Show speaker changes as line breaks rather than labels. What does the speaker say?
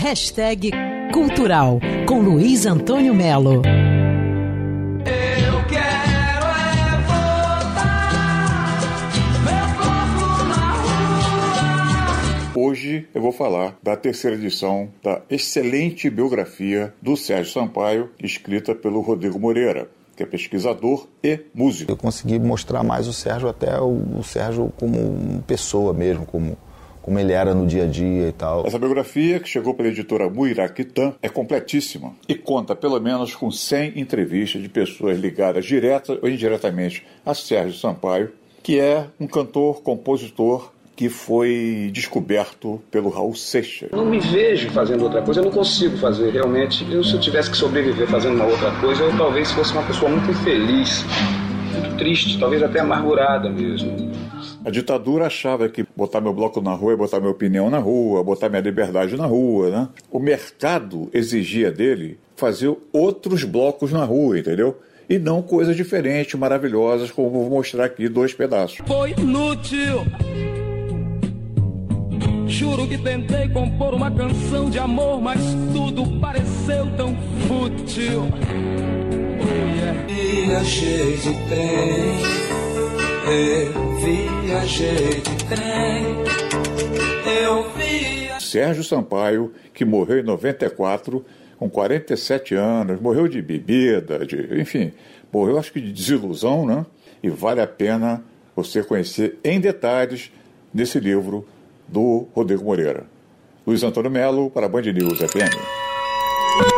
Hashtag Cultural com Luiz Antônio Melo.
Hoje eu vou falar da terceira edição da excelente biografia do Sérgio Sampaio, escrita pelo Rodrigo Moreira, que é pesquisador e músico.
Eu consegui mostrar mais o Sérgio, até o, o Sérgio como pessoa mesmo, como, como ele era no dia a dia e tal.
Essa biografia, que chegou pela editora Muiraquitã, é completíssima e conta pelo menos com 100 entrevistas de pessoas ligadas direta ou indiretamente a Sérgio Sampaio, que é um cantor, compositor, que foi descoberto pelo Raul Seixas.
Não me vejo fazendo outra coisa, eu não consigo fazer realmente. Eu, se eu tivesse que sobreviver fazendo uma outra coisa, eu talvez fosse uma pessoa muito infeliz, muito triste, talvez até amargurada mesmo.
A ditadura achava que botar meu bloco na rua é botar minha opinião na rua, botar minha liberdade na rua, né? O mercado exigia dele fazer outros blocos na rua, entendeu? E não coisas diferentes, maravilhosas, como vou mostrar aqui dois pedaços.
Foi inútil Juro que tentei compor uma canção de amor, mas tudo pareceu tão fútil. Oh, yeah.
Eu viajei de trem, vi.
Sérgio Sampaio, que morreu em 94, com 47 anos, morreu de bebida, de, enfim, morreu acho que de desilusão, né? E vale a pena você conhecer em detalhes nesse livro do Rodrigo Moreira. Luiz Antônio Melo para a Band News FM.